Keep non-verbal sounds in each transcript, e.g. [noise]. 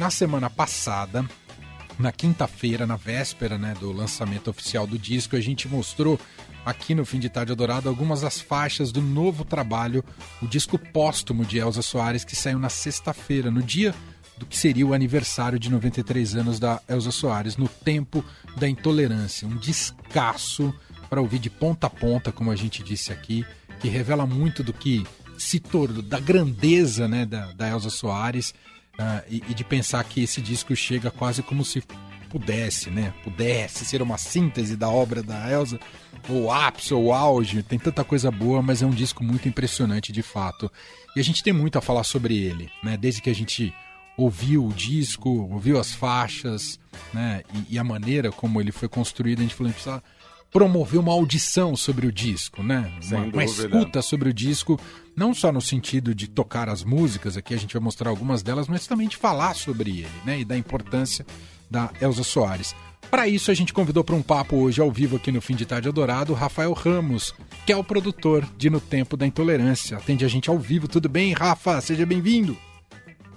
na semana passada, na quinta-feira, na véspera né, do lançamento oficial do disco, a gente mostrou aqui no Fim de Tarde Adorado algumas das faixas do novo trabalho, o disco póstumo de Elza Soares, que saiu na sexta-feira, no dia do que seria o aniversário de 93 anos da Elza Soares, no tempo da intolerância. Um descasso para ouvir de ponta a ponta, como a gente disse aqui, que revela muito do que se tornou, da grandeza né, da, da Elza Soares uh, e, e de pensar que esse disco chega quase como se pudesse, né? Pudesse ser uma síntese da obra da Elsa, ou ápice ou auge, tem tanta coisa boa, mas é um disco muito impressionante de fato. E a gente tem muito a falar sobre ele, né? Desde que a gente ouviu o disco, ouviu as faixas, né? E, e a maneira como ele foi construído, a gente falou, a gente precisa promover uma audição sobre o disco, né? Uma, uma, escuta sobre o disco, não só no sentido de tocar as músicas, aqui a gente vai mostrar algumas delas, mas também de falar sobre ele, né? E da importância da Elza Soares. Para isso, a gente convidou para um papo hoje ao vivo aqui no Fim de Tarde Adorado, Rafael Ramos, que é o produtor de No Tempo da Intolerância. Atende a gente ao vivo. Tudo bem, Rafa? Seja bem-vindo.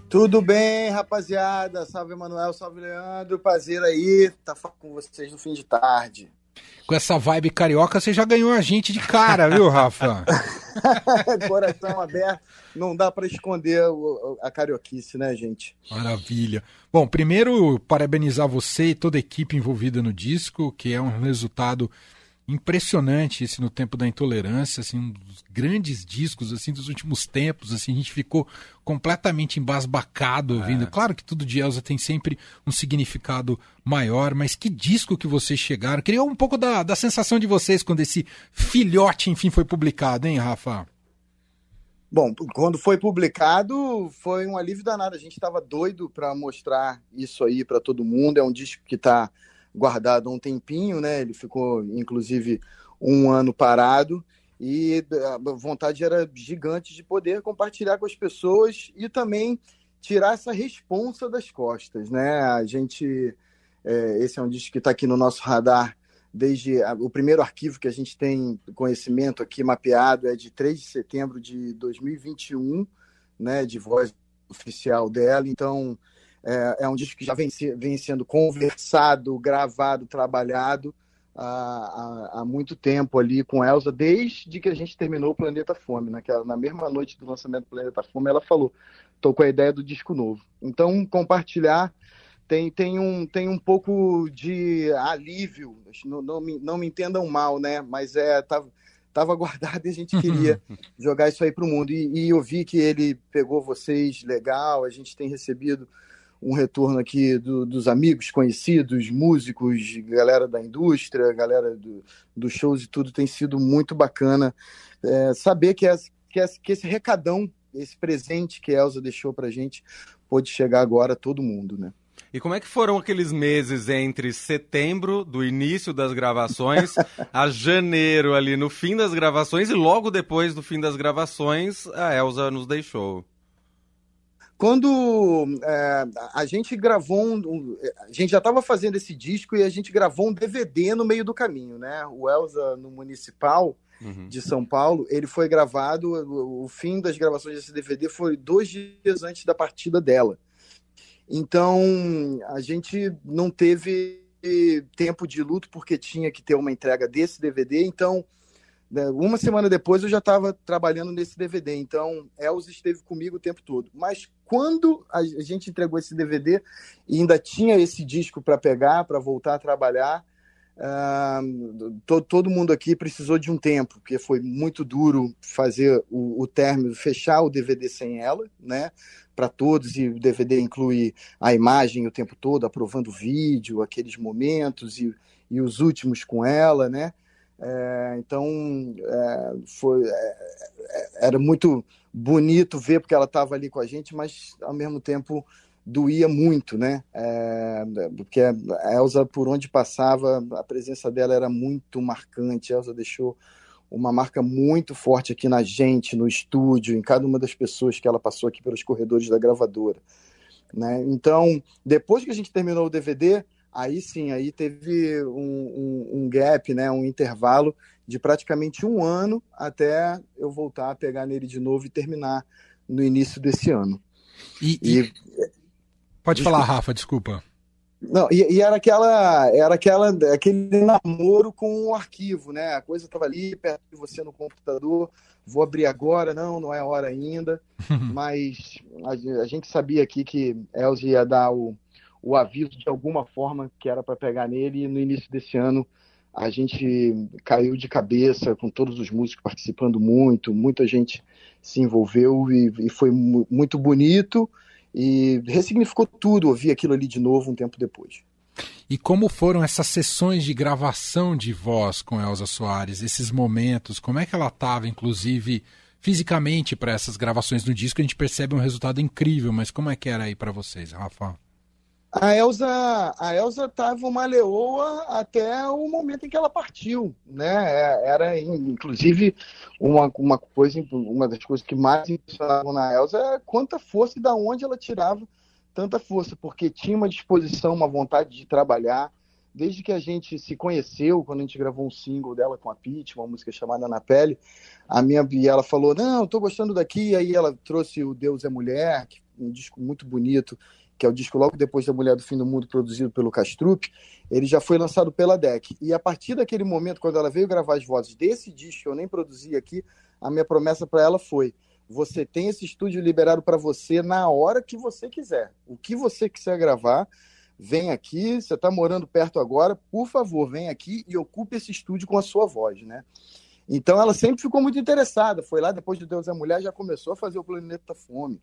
Tudo bem, rapaziada? Salve, Manuel, salve, Leandro. Prazer aí estar tá com vocês no fim de tarde. Com essa vibe carioca, você já ganhou a gente de cara, viu, Rafa? [laughs] Coração aberto não dá para esconder a carioquice, né, gente? Maravilha. Bom, primeiro, parabenizar você e toda a equipe envolvida no disco, que é um resultado impressionante esse no tempo da intolerância, assim, um dos grandes discos assim dos últimos tempos, assim, a gente ficou completamente embasbacado ouvindo. É. Claro que tudo de Elsa tem sempre um significado maior, mas que disco que vocês chegaram. Criou um pouco da, da sensação de vocês quando esse filhote, enfim, foi publicado, hein, Rafa? Bom, quando foi publicado, foi um alívio danado. A gente estava doido para mostrar isso aí para todo mundo. É um disco que está guardado um tempinho, né? Ele ficou, inclusive, um ano parado. E a vontade era gigante de poder compartilhar com as pessoas e também tirar essa responsa das costas, né? A gente, é, esse é um disco que está aqui no nosso radar desde a, o primeiro arquivo que a gente tem conhecimento aqui mapeado é de 3 de setembro de 2021, né, de voz oficial dela. Então, é, é um disco que já vem, vem sendo conversado, gravado, trabalhado há, há, há, muito tempo ali com Elsa, desde que a gente terminou o Planeta Fome. Naquela, né, na mesma noite do lançamento do Planeta Fome, ela falou: estou com a ideia do disco novo. Então, compartilhar tem, tem, um, tem um pouco de alívio, não, não, me, não me entendam mal, né? Mas é, tava, tava guardado e a gente queria [laughs] jogar isso aí para o mundo. E, e eu vi que ele pegou vocês legal, a gente tem recebido um retorno aqui do, dos amigos, conhecidos, músicos, galera da indústria, galera do, dos shows e tudo, tem sido muito bacana é, saber que, é, que, é, que esse recadão, esse presente que a Elza deixou para gente, pôde chegar agora a todo mundo, né? E como é que foram aqueles meses entre setembro, do início das gravações, [laughs] a janeiro ali no fim das gravações e logo depois do fim das gravações a Elsa nos deixou? Quando é, a gente gravou, um, a gente já estava fazendo esse disco e a gente gravou um DVD no meio do caminho, né? O Elsa no Municipal uhum. de São Paulo, ele foi gravado, o, o fim das gravações desse DVD foi dois dias antes da partida dela. Então, a gente não teve tempo de luto porque tinha que ter uma entrega desse DVD. Então, uma semana depois eu já estava trabalhando nesse DVD. Então, Elza esteve comigo o tempo todo. Mas quando a gente entregou esse DVD e ainda tinha esse disco para pegar, para voltar a trabalhar, Uh, todo, todo mundo aqui precisou de um tempo, porque foi muito duro fazer o, o término, fechar o DVD sem ela, né? Para todos, e o DVD inclui a imagem o tempo todo, aprovando o vídeo, aqueles momentos e, e os últimos com ela, né? É, então, é, foi, é, é era muito bonito ver porque ela estava ali com a gente, mas ao mesmo tempo doía muito, né? É, porque a Elsa, por onde passava, a presença dela era muito marcante. A Elsa deixou uma marca muito forte aqui na gente, no estúdio, em cada uma das pessoas que ela passou aqui pelos corredores da gravadora. Né? Então, depois que a gente terminou o DVD, aí sim, aí teve um, um, um gap, né? um intervalo de praticamente um ano até eu voltar a pegar nele de novo e terminar no início desse ano. E, e... Pode desculpa. falar, Rafa, desculpa. Não, e, e, era aquela, era aquela, aquele namoro com o arquivo, né? A coisa estava ali perto de você no computador. Vou abrir agora, não, não é hora ainda. [laughs] Mas a, a, gente sabia aqui que Elza ia dar o, o aviso de alguma forma que era para pegar nele. E no início desse ano a gente caiu de cabeça com todos os músicos participando muito, muita gente se envolveu e, e foi muito bonito e ressignificou tudo ouvir aquilo ali de novo um tempo depois. E como foram essas sessões de gravação de voz com Elza Soares, esses momentos? Como é que ela estava, inclusive, fisicamente para essas gravações do disco? A gente percebe um resultado incrível, mas como é que era aí para vocês, Rafa? A Elsa, a Elsa estava uma leoa até o momento em que ela partiu, né? É, era inclusive uma, uma coisa, uma das coisas que mais impressionavam na Elsa é quanta força e da onde ela tirava tanta força, porque tinha uma disposição, uma vontade de trabalhar. Desde que a gente se conheceu, quando a gente gravou um single dela com a Pete, uma música chamada Na Pele, a minha e ela falou: "Não, estou gostando daqui". Aí ela trouxe o Deus é Mulher, um disco muito bonito que é o disco logo depois da Mulher do Fim do Mundo, produzido pelo Castrup, ele já foi lançado pela DEC. E a partir daquele momento, quando ela veio gravar as vozes desse disco, eu nem produzi aqui, a minha promessa para ela foi: você tem esse estúdio liberado para você na hora que você quiser. O que você quiser gravar, vem aqui. Você está morando perto agora, por favor, vem aqui e ocupe esse estúdio com a sua voz, né? Então ela sempre ficou muito interessada. Foi lá depois de Deus é Mulher, já começou a fazer o Planeta Fome.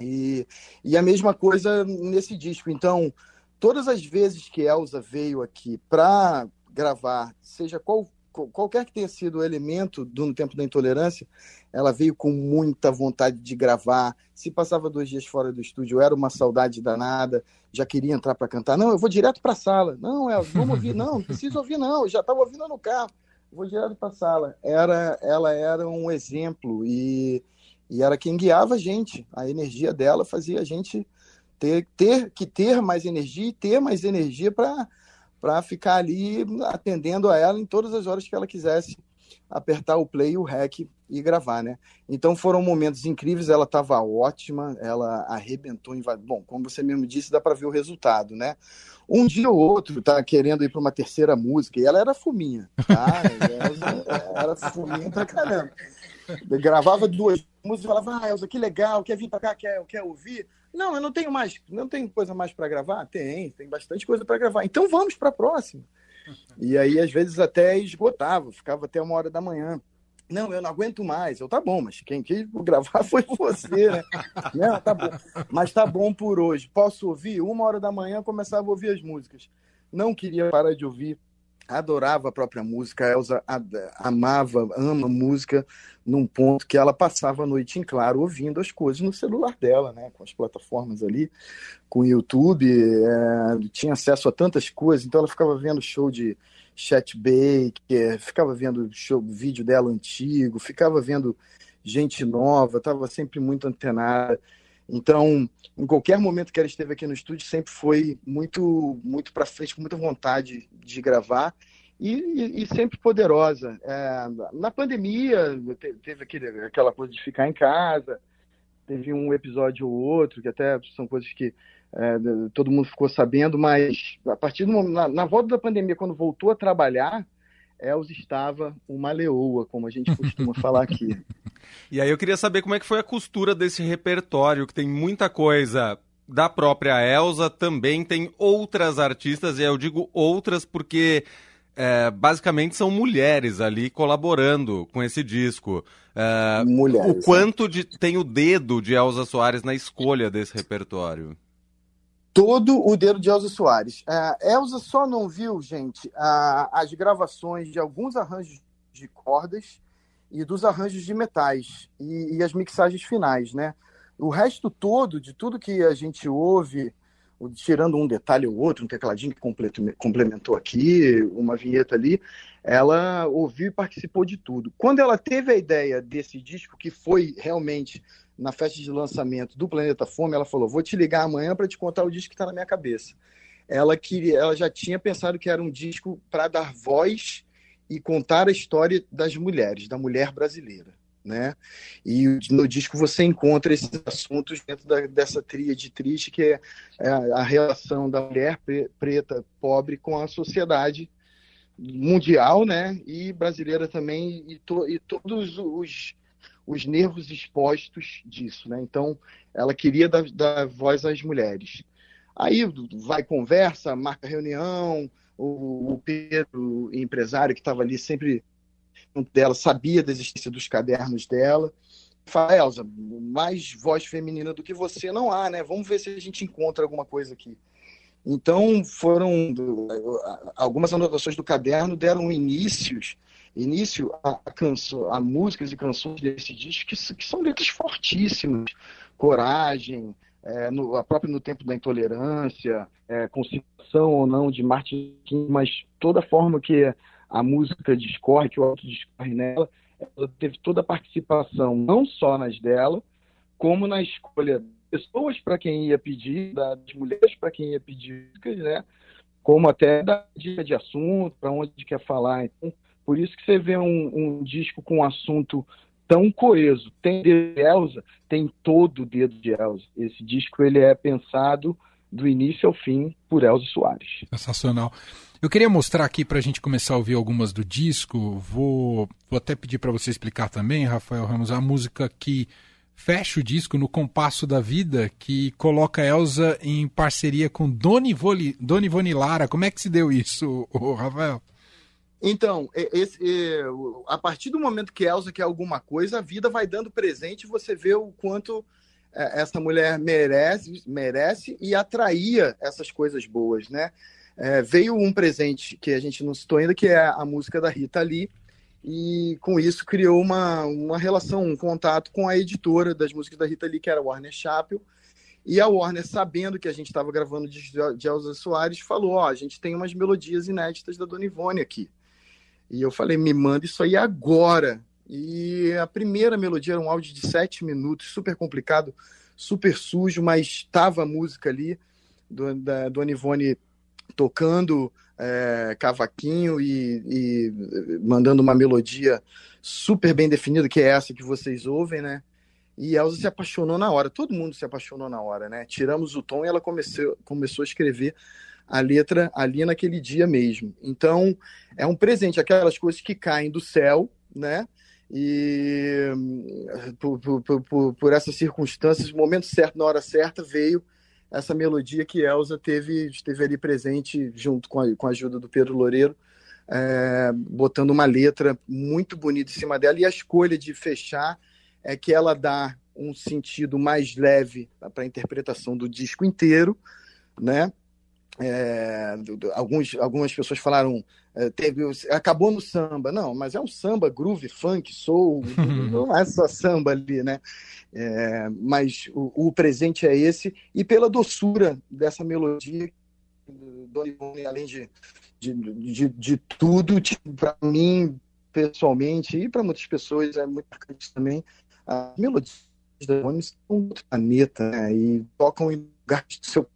E, e a mesma coisa nesse disco. Então, todas as vezes que Elsa veio aqui para gravar, seja qual, qualquer que tenha sido o elemento do No Tempo da Intolerância, ela veio com muita vontade de gravar. Se passava dois dias fora do estúdio, era uma saudade danada, já queria entrar para cantar. Não, eu vou direto para a sala. Não, Elsa, vamos [laughs] ouvir. Não, não preciso ouvir, não. Eu já estava ouvindo no carro. Vou direto para a sala. Era, ela era um exemplo e e era quem guiava a gente. A energia dela fazia a gente ter, ter que ter mais energia e ter mais energia para ficar ali atendendo a ela em todas as horas que ela quisesse apertar o play, o rec e gravar, né? Então foram momentos incríveis, ela estava ótima, ela arrebentou em bom, como você mesmo disse, dá para ver o resultado, né? Um dia ou outro tá querendo ir para uma terceira música e ela era fuminha, tá? [laughs] Ela era fuminha pra caramba. Gravava duas músicas e falava, ah, Elza, que legal, quer vir para cá, quer, quer ouvir? Não, eu não tenho mais, não tenho coisa mais para gravar? Tem, tem bastante coisa para gravar. Então vamos para a próxima. E aí, às vezes, até esgotava, ficava até uma hora da manhã. Não, eu não aguento mais. Eu, tá bom, mas quem quis gravar [laughs] foi você, né? não, tá bom. Mas tá bom por hoje. Posso ouvir? Uma hora da manhã começava a ouvir as músicas. Não queria parar de ouvir adorava a própria música, a Elza amava, ama música, num ponto que ela passava a noite em claro ouvindo as coisas no celular dela, né, com as plataformas ali, com o YouTube, é, tinha acesso a tantas coisas, então ela ficava vendo show de Chet Baker, ficava vendo show, vídeo dela antigo, ficava vendo gente nova, estava sempre muito antenada. Então, em qualquer momento que ela esteve aqui no estúdio, sempre foi muito, muito para frente, com muita vontade de gravar e, e, e sempre poderosa. É, na pandemia, teve aquele, aquela coisa de ficar em casa, teve um episódio ou outro, que até são coisas que é, todo mundo ficou sabendo, mas a partir do momento, na, na volta da pandemia, quando voltou a trabalhar, Els estava uma leoa, como a gente costuma falar aqui. [laughs] E aí eu queria saber como é que foi a costura desse repertório, que tem muita coisa da própria Elsa, também tem outras artistas, e eu digo outras porque é, basicamente são mulheres ali colaborando com esse disco. É, mulheres, o quanto de, tem o dedo de Elsa Soares na escolha desse repertório? Todo o dedo de Elza Soares. É, Elza só não viu, gente, as gravações de alguns arranjos de cordas e dos arranjos de metais e, e, as mixagens finais, né? O resto todo, de tudo que a gente ouve, tirando um detalhe ou outro, um tecladinho que complementou aqui, uma vinheta ali, ela ouviu e participou de tudo. Quando ela teve a ideia desse disco, que foi realmente na festa de lançamento do Planeta Fome, ela falou: Vou te ligar amanhã para te contar o disco que está na minha cabeça. Ela, queria, ela já tinha pensado que era um disco para dar voz e contar a história das mulheres, da mulher brasileira. né? E no disco você encontra esses assuntos dentro da, dessa tríade triste que é, é a relação da mulher preta pobre com a sociedade mundial, né? E brasileira também e, to, e todos os, os nervos expostos disso, né? Então ela queria dar, dar voz às mulheres. Aí vai conversa, marca reunião, o, o Pedro, empresário que estava ali sempre dela, sabia da existência dos cadernos dela. Fala, Elza, mais voz feminina do que você não há, né? Vamos ver se a gente encontra alguma coisa aqui. Então, foram algumas anotações do caderno deram inícios, início a, canso, a músicas e canções desse disco que, que são letras fortíssimas, coragem, é, no, a própria no tempo da intolerância, é, conciliação ou não de Martin King, mas toda forma que a música discorre, que o auto discorre nela, ela teve toda a participação, não só nas dela, como na escolha das pessoas para quem ia pedir, das mulheres para quem ia pedir, né? como até da dica de assunto, para onde quer falar. Então, por isso que você vê um, um disco com um assunto tão coeso. Tem dedo de Elsa, tem todo o dedo de Elsa. Esse disco ele é pensado do início ao fim por Elza Soares. Sensacional. Eu queria mostrar aqui para a gente começar a ouvir algumas do disco. Vou, vou até pedir para você explicar também, Rafael Ramos, a música que fecha o disco no Compasso da Vida, que coloca Elza em parceria com Doni Ivone Lara. Como é que se deu isso, Rafael? Então, esse, a partir do momento que Elza quer alguma coisa, a vida vai dando presente e você vê o quanto é, essa mulher merece, merece e atraía essas coisas boas, né? É, veio um presente que a gente não citou ainda, que é a música da Rita Lee, e com isso criou uma, uma relação, um contato com a editora das músicas da Rita Lee, que era Warner Chappell, e a Warner, sabendo que a gente estava gravando de, de Elza Soares, falou, ó, oh, a gente tem umas melodias inéditas da Dona Ivone aqui. E eu falei, me manda isso aí agora. E a primeira melodia era um áudio de sete minutos, super complicado, super sujo, mas estava a música ali, do, da Dona Ivone tocando é, cavaquinho e, e, mandando uma melodia super bem definida, que é essa que vocês ouvem, né? E Elza se apaixonou na hora, todo mundo se apaixonou na hora, né? Tiramos o tom e ela comecei, começou a escrever a letra ali naquele dia mesmo. Então, é um presente, aquelas coisas que caem do céu, né? E por, por, por, por essas circunstâncias, no momento certo, na hora certa, veio essa melodia que Elza teve, esteve ali presente junto com a, com a ajuda do Pedro Loureiro, é, botando uma letra muito bonita em cima dela. E a escolha de fechar é que ela dá um sentido mais leve para a interpretação do disco inteiro, né? É, alguns, algumas pessoas falaram é, teve, acabou no samba, não, mas é um samba, groove, funk, soul, [laughs] não é só samba ali, né? É, mas o, o, presente é esse, e pela doçura dessa melodia, Dona Ivone, além de, de, de, de tudo, tipo, para mim, pessoalmente, e para muitas pessoas, é muito marcante também, as melodias da Ivone são outro planeta, né? E tocam em lugares do seu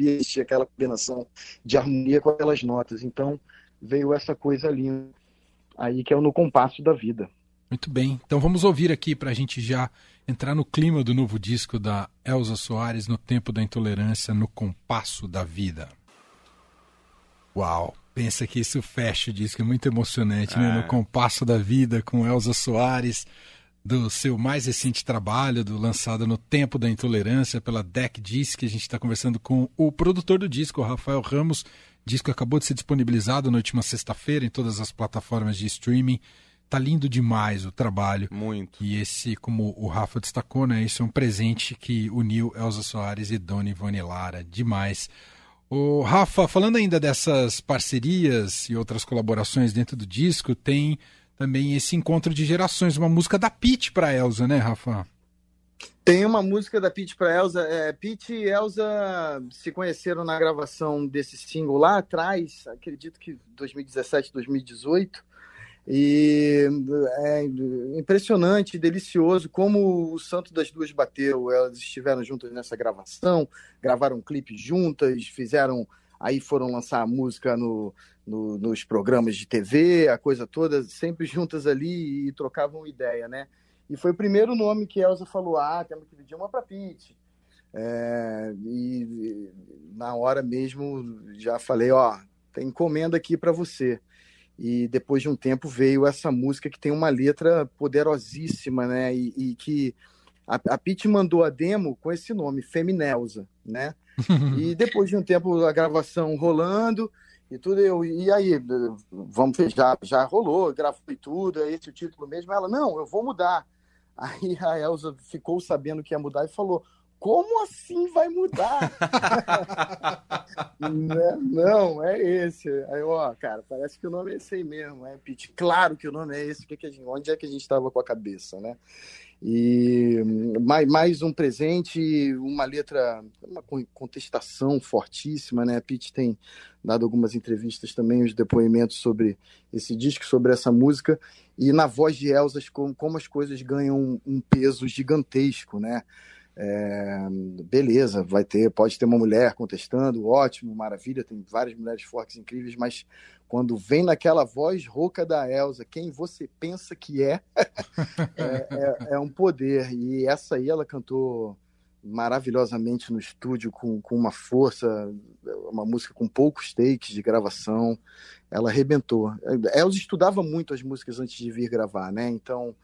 ambiente, aquela combinação de harmonia com aquelas notas. Então veio essa coisa linda aí que é o No Compasso da Vida. Muito bem, então vamos ouvir aqui para a gente já entrar no clima do novo disco da Elza Soares, No Tempo da Intolerância, No Compasso da Vida. Uau, pensa que isso fecha o disco, é muito emocionante, é. né? No. Compasso da Vida, com Elza Soares do seu mais recente trabalho, do lançado no Tempo da Intolerância pela Deck Disc. A gente está conversando com o produtor do disco, Rafael Ramos. O disco acabou de ser disponibilizado na última sexta-feira em todas as plataformas de streaming. Tá lindo demais o trabalho. Muito. E esse, como o Rafa destacou, né? Isso é um presente que uniu Elza Soares e Dona Ivone Lara. Demais. O Rafa, falando ainda dessas parcerias e outras colaborações dentro do disco, tem também esse encontro de gerações, uma música da Pete para Elsa, né, Rafa? Tem uma música da Pete para Elsa. É, Pete e Elsa se conheceram na gravação desse single lá atrás, acredito que 2017, 2018. E é impressionante, delicioso como o santo das duas bateu. Elas estiveram juntas nessa gravação, gravaram um clipe juntas, fizeram aí foram lançar a música no, no, nos programas de TV, a coisa toda, sempre juntas ali e trocavam ideia, né? E foi o primeiro nome que Elza falou: ah, temos que pedir uma para Pete. É, e, na hora mesmo já falei: ó, tem encomenda aqui para você. E depois de um tempo veio essa música que tem uma letra poderosíssima, né? E, e que a, a Pete mandou a demo com esse nome, Feminelza, né? [laughs] e depois de um tempo a gravação rolando e tudo, eu, e aí, vamos ver, já, já rolou, gravei tudo, é esse o título mesmo. Ela, não, eu vou mudar. Aí a Elza ficou sabendo que ia mudar e falou: como assim vai mudar? [laughs] Né? não, é esse. Aí, ó, cara, parece que o nome é esse aí mesmo, é Pete. Claro que o nome é esse, que que gente, onde é que a gente estava com a cabeça, né? E mais, mais um presente, uma letra, uma contestação fortíssima, né? A Pete tem dado algumas entrevistas também, os depoimentos sobre esse disco, sobre essa música, e na voz de Elsa, como, como as coisas ganham um peso gigantesco, né? É, beleza, vai ter, pode ter uma mulher contestando, ótimo, maravilha, tem várias mulheres fortes, incríveis, mas quando vem naquela voz rouca da Elsa, quem você pensa que é, [laughs] é, é, é, um poder. E essa aí ela cantou maravilhosamente no estúdio, com, com uma força, uma música com poucos takes de gravação. Ela arrebentou. Elsa estudava muito as músicas antes de vir gravar, né? Então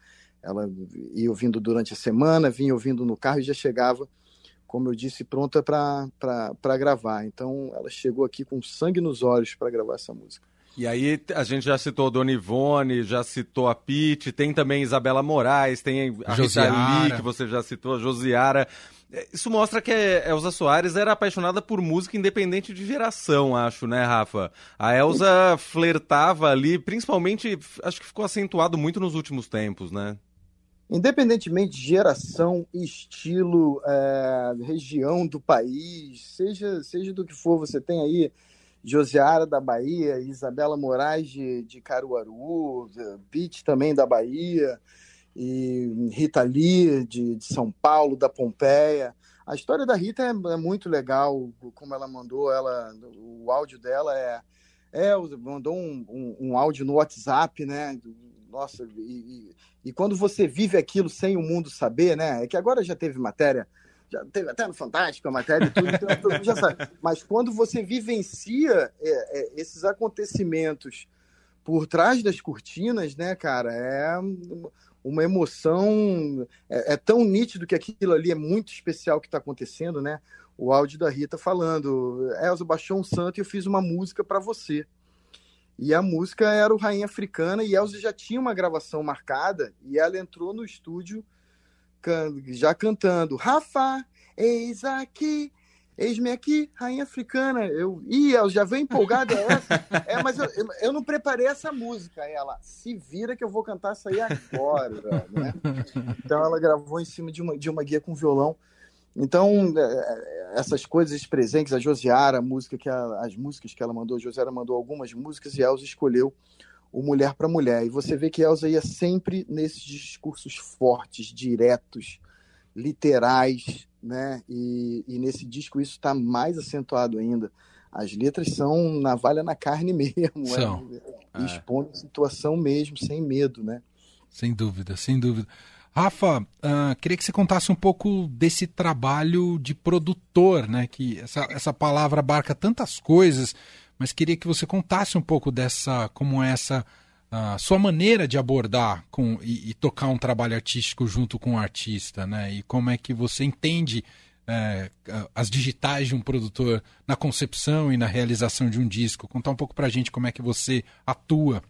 ela ia ouvindo durante a semana, vinha ouvindo no carro e já chegava, como eu disse, pronta para gravar. Então ela chegou aqui com sangue nos olhos para gravar essa música. E aí a gente já citou Dona Ivone, já citou a Pete, tem também Isabela Moraes, tem a Josiara. Rita Lee, que você já citou, a Josiara. É, isso mostra que a Elza Soares era apaixonada por música independente de geração, acho, né, Rafa? A Elza flertava ali, principalmente, acho que ficou acentuado muito nos últimos tempos, né? Independentemente de geração, estilo, é, região do país, seja, seja do que for, você tem aí Josiara da Bahia, Isabela Moraes de, de Caruaru, Pete também da Bahia, e Rita Lee de, de, São Paulo, da Pompeia. A história da Rita é, é, muito legal, como ela mandou, ela, o áudio dela é, é mandou um, um, um áudio no WhatsApp, né? Nossa, e, e, e, quando você vive aquilo sem o mundo saber, né? É que agora já teve matéria, já teve até no Fantástico a matéria e tudo, então já sabe. [laughs] Mas quando você vivencia é, é, esses acontecimentos por trás das cortinas, né, cara, é uma emoção, é, é tão nítido que aquilo ali é muito especial que está acontecendo, né? O áudio da Rita falando, Elza baixou um santo e eu fiz uma música para você. E a música era o Rainha Africana e Elza já tinha uma gravação marcada e ela entrou no estúdio já cantando Rafa, eis aqui, eis-me aqui, Rainha Africana. Eu, Ih, ela já vem empolgada é essa. É, mas eu, eu não preparei essa música. Ela, se vira que eu vou cantar isso aí agora. Né? Então ela gravou em cima de uma, de uma guia com violão. Então, é, é, essas coisas presentes, a Josiara, a música que a, as músicas que ela mandou, a Josiara mandou algumas músicas e a Elza escolheu o Mulher para Mulher. E você vê que a Elza ia sempre nesses discursos fortes, diretos, literais, né? E, e nesse disco isso está mais acentuado ainda. As letras são navalha na carne [laughs] mesmo, são. É, expondo a situação mesmo, sem medo, né? Sem dúvida, sem dúvida. Rafa, uh, queria que você contasse um pouco desse trabalho de produtor, né? Que essa, essa palavra abarca tantas coisas, mas queria que você contasse um pouco dessa, como é essa uh, sua maneira de abordar com, e, e, tocar um trabalho artístico junto com o artista, né? E como é que você entende uh, as digitais de um produtor na concepção e na realização de um disco. Contar um pouco para a gente como é que você atua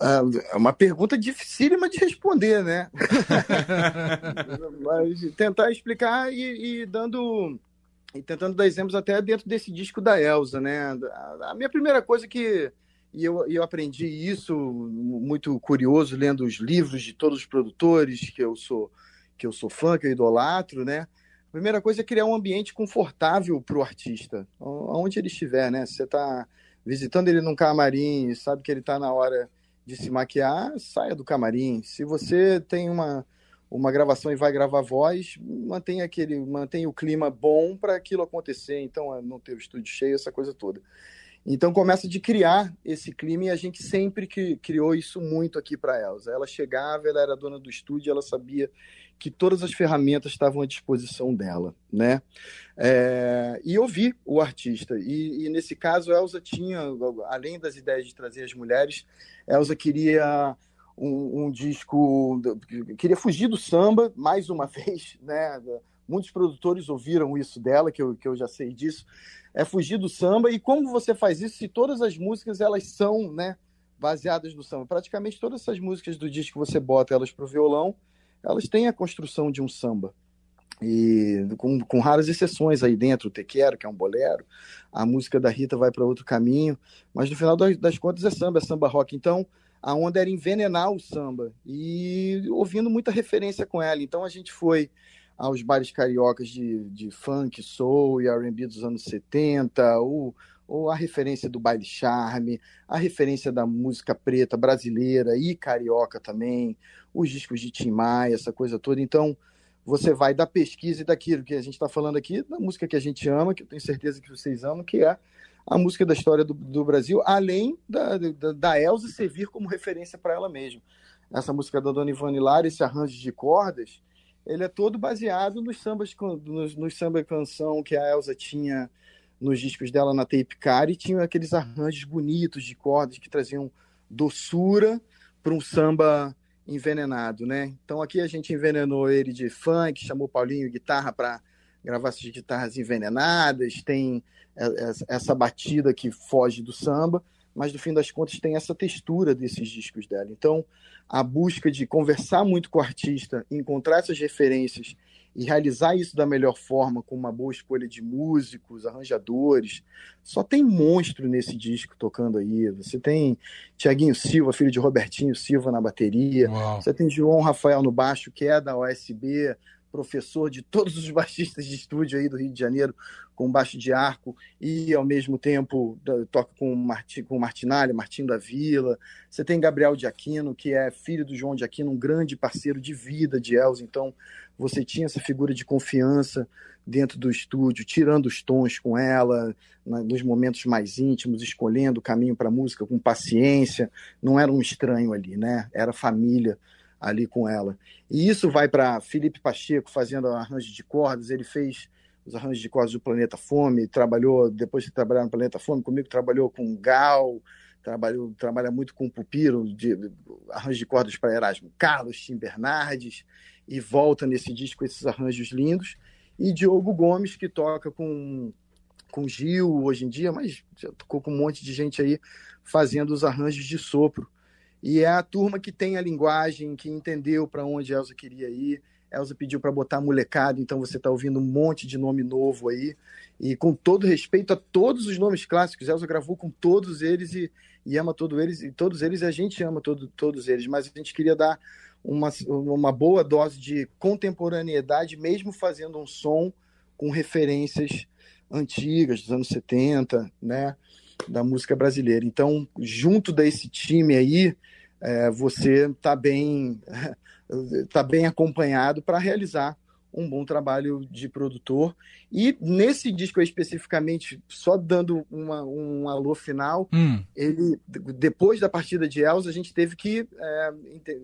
é uma pergunta dificílima de responder, né? [laughs] Mas tentar explicar e, e, dando e tentando dar exemplos até dentro desse disco da Elsa, né? A, minha primeira coisa que e eu, eu aprendi isso muito curioso lendo os livros de todos os produtores que eu sou que eu sou fã, que eu idolatro, né? A primeira coisa é criar um ambiente confortável para o artista, aonde ele estiver, né? Você está visitando ele num camarim, sabe que ele está na hora de se maquiar, saia do camarim. Se você tem uma, uma gravação e vai gravar voz, mantém aquele, mantém o clima bom para aquilo acontecer. Então, é, não ter o estúdio cheio, essa coisa toda. Então começa de criar esse clima e a gente sempre que criou isso muito aqui para Elsa. Ela chegava, ela era dona do estúdio, ela sabia que todas as ferramentas estavam à disposição dela, né? É, e ouvir o artista. E, e, nesse caso, Elsa tinha, além das ideias de trazer as mulheres, Elsa queria um, um disco, queria fugir do samba mais uma [laughs] vez, né? Muitos produtores ouviram isso dela, que eu, que eu já sei disso. É fugir do samba. E como você faz isso se todas as músicas elas são, né? Baseadas no samba. Praticamente todas essas músicas do disco que você bota elas para o violão, elas têm a construção de um samba. E com, com raras exceções aí dentro, o Tequero, que é um bolero, a música da Rita vai para outro caminho, mas no final das, das contas é samba, é samba rock. Então, a onda era envenenar o samba e ouvindo muita referência com ela. Então, a gente foi aos bares cariocas de, de funk, soul e R&B dos anos 70, ou, ou a referência do baile charme, a referência da música preta brasileira e carioca também, os discos de Tim Maia, essa coisa toda. Então, você vai da pesquisa e daquilo que a gente está falando aqui, da música que a gente ama, que eu tenho certeza que vocês amam, que é a música da história do, do Brasil, além da, da, da Elza servir como referência para ela mesma. Essa música da Dona Ivone Lara, esse arranjo de cordas, ele é todo baseado nos sambas, nos, nos samba canção que a Elza tinha nos discos dela na Tape Car e tinha aqueles arranjos bonitos de cordas que traziam doçura para um samba envenenado, né? Então aqui a gente envenenou ele de funk, chamou Paulinho guitarra para gravar essas guitarras envenenadas, tem essa batida que foge do samba, mas no fim das contas tem essa textura desses discos dela. Então a busca de conversar muito com o artista, encontrar essas referências e realizar isso da melhor forma, com uma boa escolha de músicos, arranjadores. Só tem monstro nesse disco tocando aí. Você tem Tiaguinho Silva, filho de Robertinho Silva na bateria. Uau. Você tem João Rafael no baixo, que é da OSB professor de todos os [laughs] baixistas de estúdio aí do Rio de Janeiro, com baixo de arco, e ao mesmo tempo toca com o, Martinalha, Martinho da Vila. Você tem Gabriel de Aquino, que é filho do João de Aquino, um grande parceiro de vida de Elza. Então, você tinha essa figura de confiança dentro do estúdio, tirando os tons com ela, nos momentos mais íntimos, escolhendo o caminho para a música com paciência. Não era um estranho ali, né? Era família ali com ela. E isso vai para Felipe Pacheco fazendo arranjos de cordas, ele fez os arranjos de cordas do Planeta Fome, trabalhou, depois de trabalhar no Planeta Fome, comigo trabalhou com Gal, trabalhou, trabalha muito com Pupiro, de, arranjos de cordas para Erasmo Carlos, Tim Bernardes, e volta nesse disco esses arranjos lindos. E Diogo Gomes, que toca com, com Gil hoje em dia, mas já tocou com um monte de gente aí fazendo os arranjos de sopro e é a turma que tem a linguagem, que entendeu para onde Elza queria ir. Elza pediu para botar molecada, então você está ouvindo um monte de nome novo aí. E com todo respeito a todos os nomes clássicos, Elza gravou com todos eles e, e ama todos eles, e todos eles a gente ama todo, todos eles, mas a gente queria dar uma, uma boa dose de contemporaneidade, mesmo fazendo um som com referências antigas, dos anos 70, né, da música brasileira. Então, junto desse time aí, é, você está bem, [laughs] tá bem acompanhado para realizar um bom trabalho de produtor. E nesse disco especificamente, só dando uma, um alô final, hum. ele depois da partida de Elza, a gente teve que é,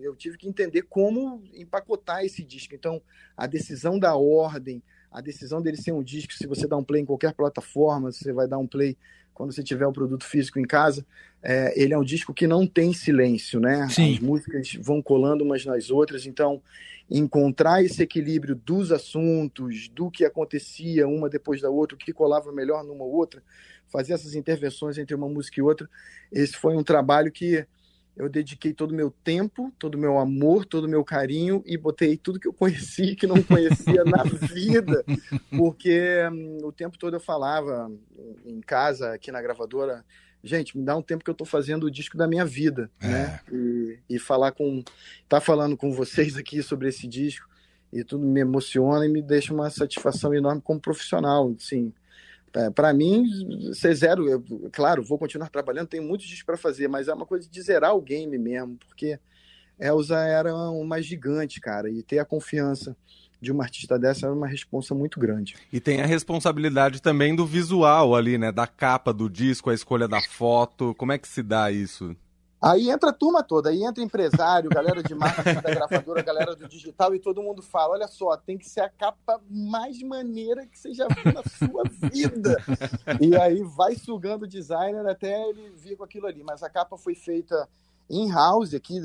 eu tive que entender como empacotar esse disco. Então, a decisão da ordem, a decisão dele ser um disco, se você dá um play em qualquer plataforma, você vai dar um play quando você tiver o produto físico em casa, é, ele é um disco que não tem silêncio, né? Sim. As músicas vão colando umas nas outras, então encontrar esse equilíbrio dos assuntos, do que acontecia uma depois da outra, o que colava melhor numa ou outra, fazer essas intervenções entre uma música e outra, esse foi um trabalho que eu dediquei todo o meu tempo, todo o meu amor, todo o meu carinho e botei tudo que eu conheci que não conhecia na [laughs] vida, porque hum, o tempo todo eu falava em casa, aqui na gravadora, gente, me dá um tempo que eu estou fazendo o disco da minha vida, é. né? E, e falar com, tá falando com vocês aqui sobre esse disco e tudo me emociona e me deixa uma satisfação enorme como profissional, assim é, para mim, ser zero, eu, claro, vou continuar trabalhando, tenho muitos discos para fazer, mas é uma coisa de zerar o game mesmo, porque Elza era uma gigante, cara, e ter a confiança de uma artista dessa era uma responsa muito grande. E tem a responsabilidade também do visual ali, né? Da capa do disco, a escolha da foto. Como é que se dá isso? Aí entra a turma toda, aí entra empresário, galera de marketing da gravadora, galera do digital, e todo mundo fala: olha só, tem que ser a capa mais maneira que você já viu na sua vida. E aí vai sugando o designer até ele vir com aquilo ali. Mas a capa foi feita in-house aqui,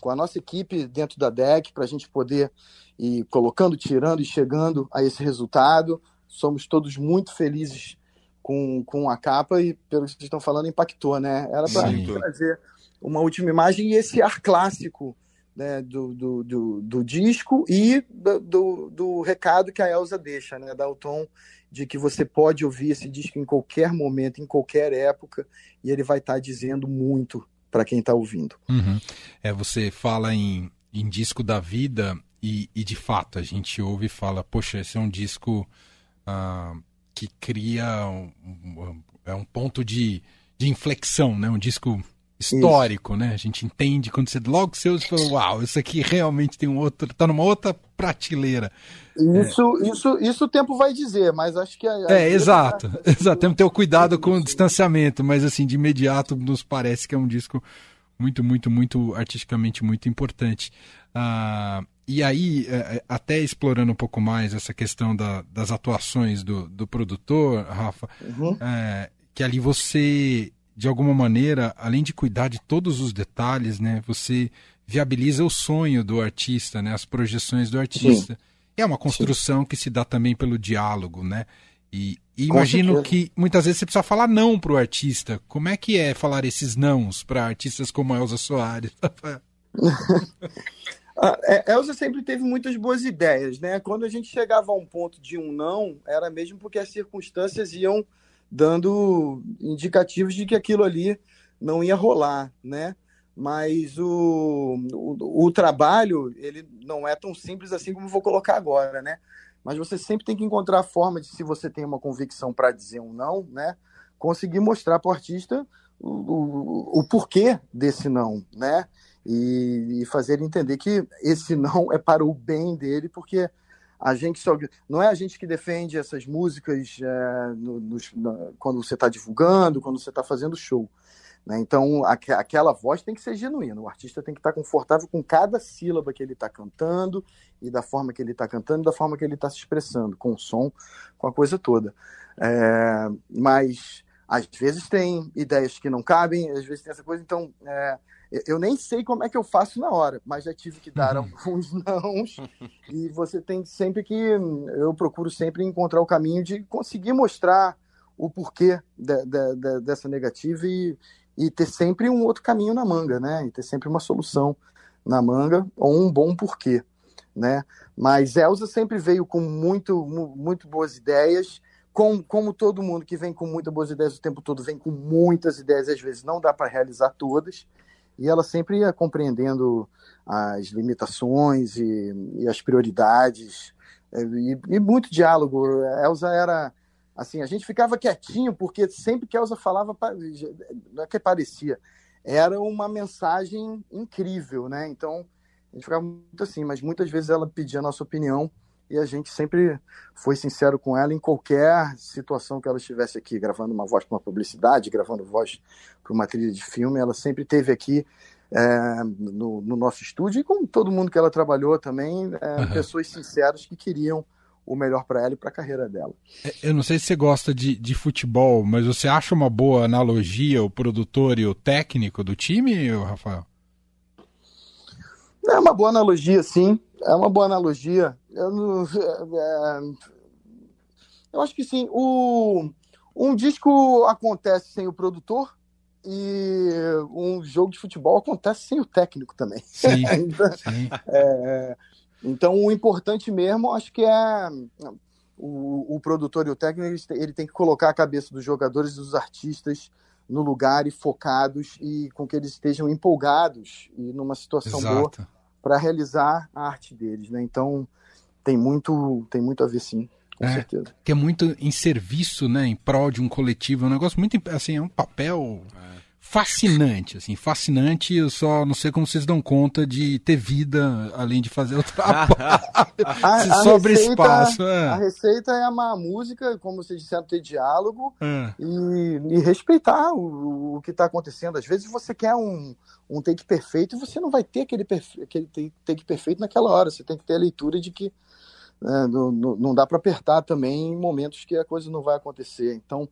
com a nossa equipe dentro da DEC, para a gente poder ir colocando, tirando e chegando a esse resultado. Somos todos muito felizes com, com a capa e, pelo que vocês estão falando, impactou, né? Era para trazer uma última imagem e esse ar clássico né, do, do, do, do, disco e do, do, recado que a Elsa deixa, né, dá o tom de que você pode ouvir esse disco em qualquer momento, em qualquer época, e ele vai estar tá dizendo muito para quem está ouvindo. Uhum. É, você fala em, em disco da vida e, e, de fato a gente ouve e fala, poxa, esse é um disco uh, que cria um, um, é um ponto de, de inflexão, né? um disco histórico, isso. né? A gente entende quando você logo você usa, fala, uau, isso aqui realmente tem um outro, tá numa outra prateleira. Isso, é. isso, isso o tempo vai dizer, mas acho que a, a é exato, tá... exato. Temos que ter o cuidado com o distanciamento, mas assim de imediato nos parece que é um disco muito, muito, muito artisticamente muito importante. Ah, e aí, é, é, até explorando um pouco mais essa questão da, das atuações do, do produtor, Rafa, uhum. é, que ali você de alguma maneira, além de cuidar de todos os detalhes, né, você viabiliza o sonho do artista, né, as projeções do artista. Sim. É uma construção Sim. que se dá também pelo diálogo, né? E, e imagino que muitas vezes você precisa falar não para o artista. Como é que é falar esses nãos para artistas como a Elza Soares? [laughs] a é, Elza sempre teve muitas boas ideias, né? Quando a gente chegava a um ponto de um não, era mesmo porque as circunstâncias iam dando indicativos de que aquilo ali não ia rolar, né? Mas o, o, o, trabalho, ele não é tão simples assim como vou colocar agora, né? Mas você sempre tem que encontrar a forma de, se você tem uma convicção para dizer um não, né? Conseguir mostrar para o artista o, o, porquê desse não, né? E, e fazer ele entender que esse não é para o bem dele, porque a gente só não é a gente que defende essas músicas é, no, na, quando você está divulgando, quando você está fazendo show. Né? Então, aqu aquela voz tem que ser genuína. O artista tem que estar tá confortável com cada sílaba que ele está cantando e da forma que ele está cantando, da forma que ele está se expressando, com o som, com a coisa toda. É, mas às vezes tem ideias que não cabem, às vezes tem essa coisa. Então, é, eu nem sei como é que eu faço na hora, mas já tive que dar uhum. alguns [laughs] nãos. [laughs] e você tem sempre que. Eu procuro sempre encontrar o caminho de conseguir mostrar o porquê de, de, de, dessa negativa e, e ter sempre um outro caminho na manga, né? E ter sempre uma solução na manga ou um bom porquê, né? Mas Elsa sempre veio com muito, muito boas ideias. Com, como todo mundo que vem com muitas boas ideias o tempo todo, vem com muitas ideias, às vezes não dá para realizar todas e ela sempre ia compreendendo as limitações e, e as prioridades é, e, e, muito diálogo. A Elsa era assim, a gente ficava quietinho porque sempre que a Elsa falava, não é que parecia, era uma mensagem incrível, né? Então a gente ficava muito assim, mas muitas vezes ela pedia a nossa opinião e a gente sempre foi sincero com ela em qualquer situação que ela estivesse aqui, gravando uma voz para uma publicidade, gravando voz para uma trilha de filme, ela sempre teve aqui é, no, no, nosso estúdio e com todo mundo que ela trabalhou também, é, uhum. pessoas sinceras que queriam o melhor para ela e para a carreira dela. É, eu não sei se você gosta de, de futebol, mas você acha uma boa analogia o produtor e o técnico do time, Rafael? É uma boa analogia, sim. É uma boa analogia. Eu, não, é, eu acho que sim. O, um disco acontece sem o produtor e um jogo de futebol acontece sem o técnico também. Sim, [laughs] então, sim. É, então, o importante mesmo, acho que é o, o, produtor e o técnico, ele tem que colocar a cabeça dos jogadores e dos artistas no lugar e focados e com que eles estejam empolgados e numa situação Exato. boa para realizar a arte deles, né? Então tem muito tem muito a ver sim, com é, certeza. Que é muito em serviço, né, em prol de um coletivo, é um negócio muito assim, é um papel é fascinante, assim, fascinante. Eu só não sei como vocês dão conta de ter vida além de fazer o [laughs] trabalho. a, sobre receita, espaço. É. A receita é amar a música, como vocês disseram, ter diálogo é. e, e, respeitar o, o que está acontecendo. Às vezes você quer um, um take perfeito e você não vai ter aquele, perfe aquele take perfeito naquela hora. Você tem que ter a leitura de que é, não, não, dá para apertar também em momentos que a coisa não vai acontecer. Então,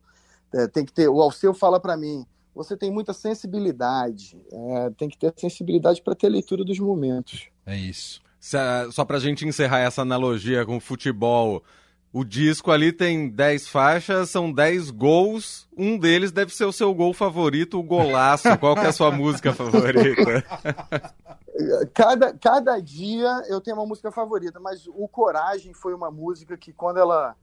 é, tem que ter. O Alceu fala para mim: você tem muita sensibilidade, é, tem que ter sensibilidade para ter leitura dos momentos. É isso. Só para a gente encerrar essa analogia com o futebol, o disco ali tem 10 faixas, são 10 gols. Um deles deve ser o seu gol favorito, o golaço. Qual que é a sua [laughs] música favorita? Cada, cada dia eu tenho uma música favorita, mas o Coragem foi uma música que quando ela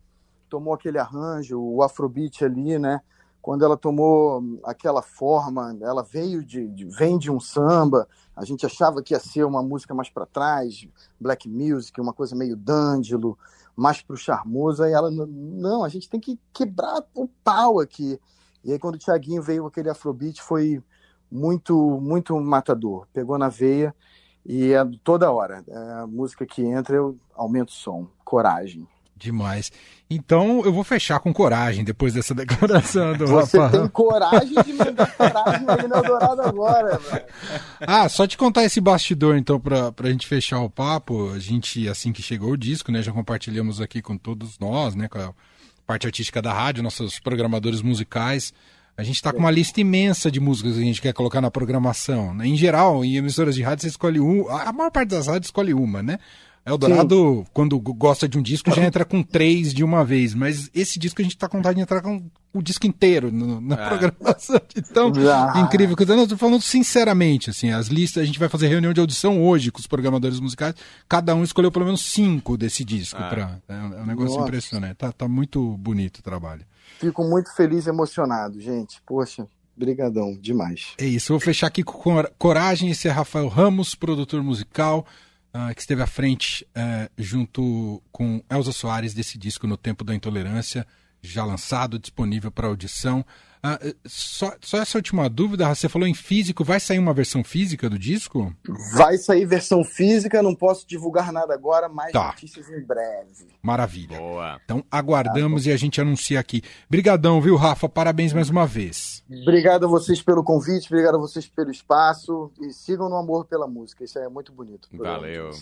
tomou aquele arranjo, o afrobeat ali, né? Quando ela tomou aquela forma, ela veio de, de vem de um samba. A gente achava que ia ser uma música mais para trás, black music, uma coisa meio D'Angelo, mais para o charmoso. E ela não, a gente tem que quebrar o pau aqui. E aí quando o Thiaguinho veio aquele afrobeat foi muito muito matador. Pegou na veia e é toda hora. É a música que entra eu aumento o som. Coragem. Demais. Então eu vou fechar com coragem depois dessa [laughs] declaração do Você Rafa. tem coragem de mandar coragem aí no Eldorado agora, velho. Ah, só te contar esse bastidor então pra, pra gente fechar o papo. A gente, assim que chegou o disco, né, já compartilhamos aqui com todos nós, né, com a parte artística da rádio, nossos programadores musicais. A gente está com uma lista imensa de músicas que a gente quer colocar na programação. Né? Em geral, em emissoras de rádio, você escolhe um. A maior parte das rádios escolhe uma, né? Eldorado, Sim. quando gosta de um disco, já [laughs] entra com três de uma vez. Mas esse disco a gente tá com vontade de entrar com o disco inteiro no, na é. programação. Então, ah. incrível. Eu tô falando sinceramente, assim, as listas, a gente vai fazer reunião de audição hoje com os programadores musicais. Cada um escolheu pelo menos cinco desse disco. É. Pra, é, é um negócio Nossa. impressionante. Tá, tá muito bonito o trabalho. Fico muito feliz e emocionado, gente. Poxa, brigadão, demais. É isso, vou fechar aqui com Coragem. Esse é Rafael Ramos, produtor musical uh, que esteve à frente uh, junto com Elza Soares desse disco No Tempo da Intolerância, já lançado, disponível para audição. Uh, só, só, essa última dúvida, você falou em físico, vai sair uma versão física do disco? Vai sair versão física, não posso divulgar nada agora, mais tá. notícias em breve. Maravilha. Boa. Então aguardamos tá e a gente anuncia aqui. Brigadão, viu, Rafa? Parabéns mais uma vez. Obrigado a vocês pelo convite, obrigado a vocês pelo espaço e sigam no amor pela música, isso é muito bonito. Valeu.